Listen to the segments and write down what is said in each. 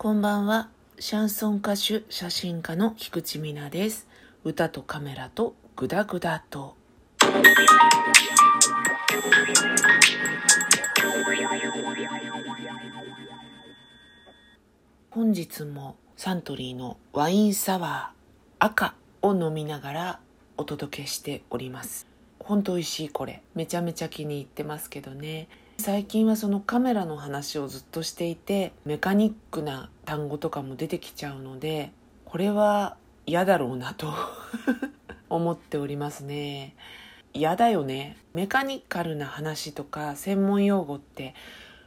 こんばんは。シャンソン歌手、写真家の菊池美奈です。歌とカメラとグダグダと。本日もサントリーのワインサワー赤を飲みながらお届けしております。ほんと美味しいこれ。めちゃめちゃ気に入ってますけどね。最近はそのカメラの話をずっとしていてメカニックな単語とかも出てきちゃうのでこれは嫌だろうなと 思っておりますね。嫌だよね。メカニカルな話とか専門用語って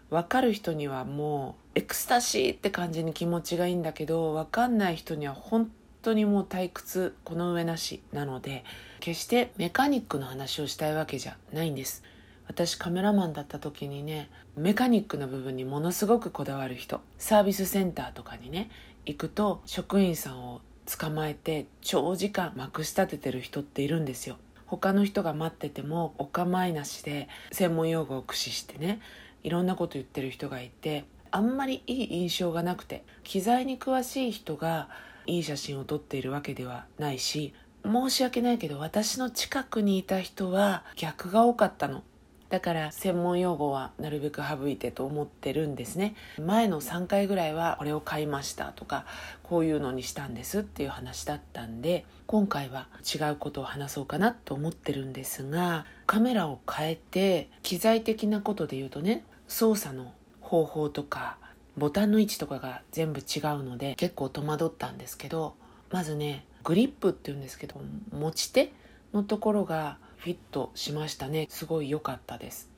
分かる人にはもうエクスタシーって感じに気持ちがいいんだけど分かんない人には本当にもう退屈この上なしなので決してメカニックの話をしたいわけじゃないんです。私カメラマンだった時にねメカニックな部分にものすごくこだわる人。サービスセンターとかにね行くと職員さんを捕まえて長時間まくし立ててる人っているんですよ。他の人が待っててもお構いなしで専門用語を駆使してねいろんなこと言ってる人がいてあんまりいい印象がなくて機材に詳しい人がいい写真を撮っているわけではないし申し訳ないけど私の近くにいた人は逆が多かったの。だから専門用語はなるべく省いてと思ってるんですね。前の3回ぐらいはこれを買いましたとかこういうのにしたんですっていう話だったんで今回は違うことを話そうかなと思ってるんですがカメラを変えて機材的なことで言うとね操作の方法とかボタンの位置とかが全部違うので結構戸惑ったんですけどまずねグリップっていうんですけど持ち手のところがフィットしましたね。すごい良かったです。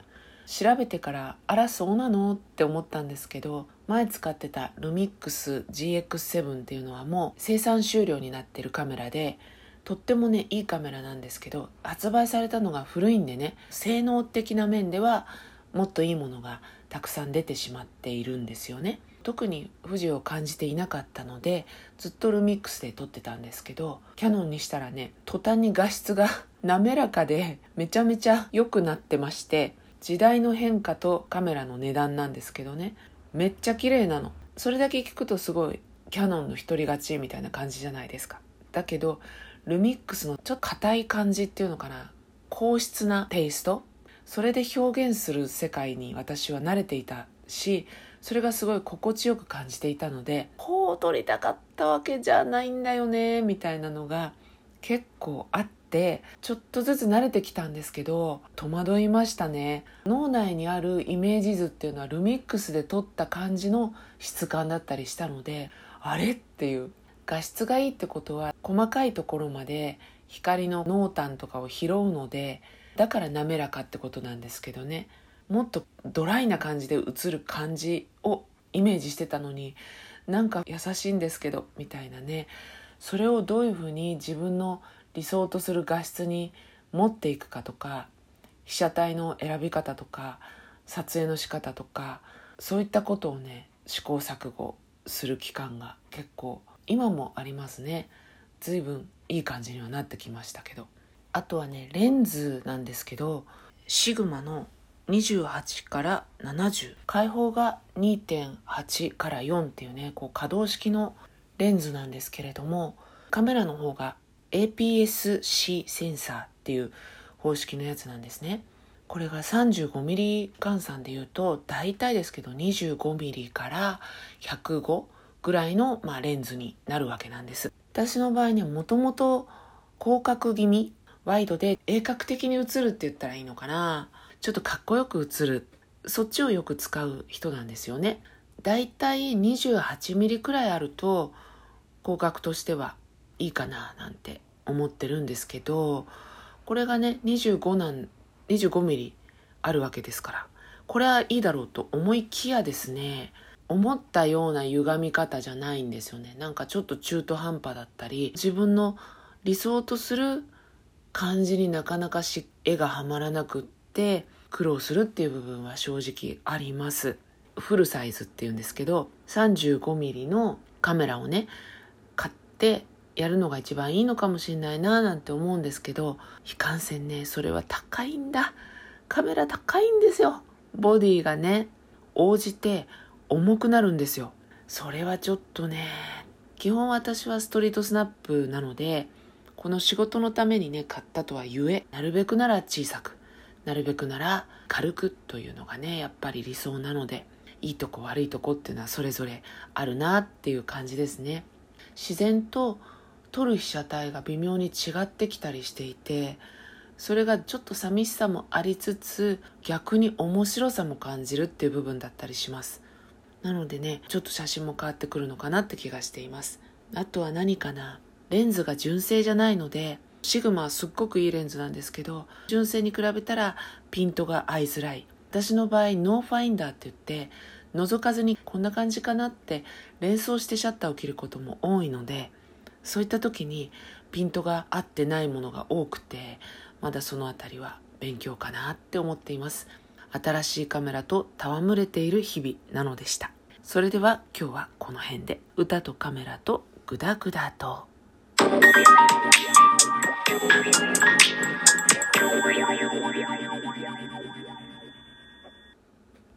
調べてからあらそうなの？って思ったんですけど前使ってたルミックス GX7 っていうのはもう生産終了になってるカメラでとってもねいいカメラなんですけど発売されたのが古いんでね性能的な面ではもっといいものがたくさん出てしまっているんですよね。特に不自由を感じていなかったのでずっとルミックスで撮ってたんですけどキヤノンにしたらね途端に画質が滑らかでめちゃめちゃ良くなってまして時代の変化とカメラの値段なんですけどね。めっちゃ綺麗なの。それだけ聞くとすごいキヤノンの独り勝ちみたいな感じじゃないですか。だけどルミックスのちょっと硬い感じっていうのかな。硬質なテイスト。それで表現する世界に私は慣れていたしそれがすごい心地よく感じていたのでこう撮りたかったわけじゃないんだよねみたいなのが結構あってちょっとずつ慣れてきたんですけど戸惑いましたね。脳内にあるイメージ図っていうのはルミックスで撮った感じの質感だったりしたのであれっていう。画質がいいってことは細かいところまで光の濃淡とかを拾うのでだから滑らかってことなんですけどね。もっとドライな感じで映る感じをイメージしてたのになんか優しいんですけどみたいなね。それをどういうふうに自分の理想とする画質に持っていくかとか被写体の選び方とか撮影の仕方とかそういったことをね試行錯誤する期間が結構今もありますね。随分いい感じにはなってきましたけど。あとはねレンズなんですけどシグマの28から70開放が2.8から4っていうねこう可動式のレンズなんですけれどもカメラの方が APS-C センサーっていう方式のやつなんですね。これが 35mm 換算でいうと大体ですけど 25mm から105ぐらいの、まあ、レンズになるわけなんです。私の場合ねもともと広角気味ワイドで鋭角的に映るって言ったらいいのかな。ちょっとかっこよく映る。そっちをよく使う人なんですよね。だいたい28ミリくらいあると広角としてはいいかななんて思ってるんですけどこれがね25なん25ミリあるわけですからこれはいいだろうと思いきやですね思ったような歪み方じゃないんですよねなんかちょっと中途半端だったり自分の理想とする感じになかなかし絵がはまらなくって苦労するっていう部分は正直あります。フルサイズっていうんですけど 35mm のカメラをね買ってやるのが一番いいのかもしれないななんて思うんですけどいかんせんねそれは高いんだ。カメラ高いんですよ。ボディがね応じて重くなるんですよ。それはちょっとね基本私はストリートスナップなのでこの仕事のためにね買ったとはゆえなるべくなら小さくなるべくなら軽くというのがねやっぱり理想なのでいいとこ悪いとこっていうのはそれぞれあるなっていう感じですね。自然と撮る被写体が微妙に違ってきたりしていてそれがちょっと寂しさもありつつ逆に面白さも感じるっていう部分だったりします。なのでねちょっと写真も変わってくるのかなって気がしています。あとは何かなレンズが純正じゃないのでシグマはすっごくいいレンズなんですけど純正に比べたらピントが合いづらい。私の場合ノーファインダーって言って覗かずにこんな感じかなって連想してシャッターを切ることも多いのでそういった時にピントが合ってないものが多くてまだその辺りは勉強かなって思っています。新しいカメラと戯れている日々なのでした。それでは今日はこの辺で。歌とカメラとグダグダと。Thank you.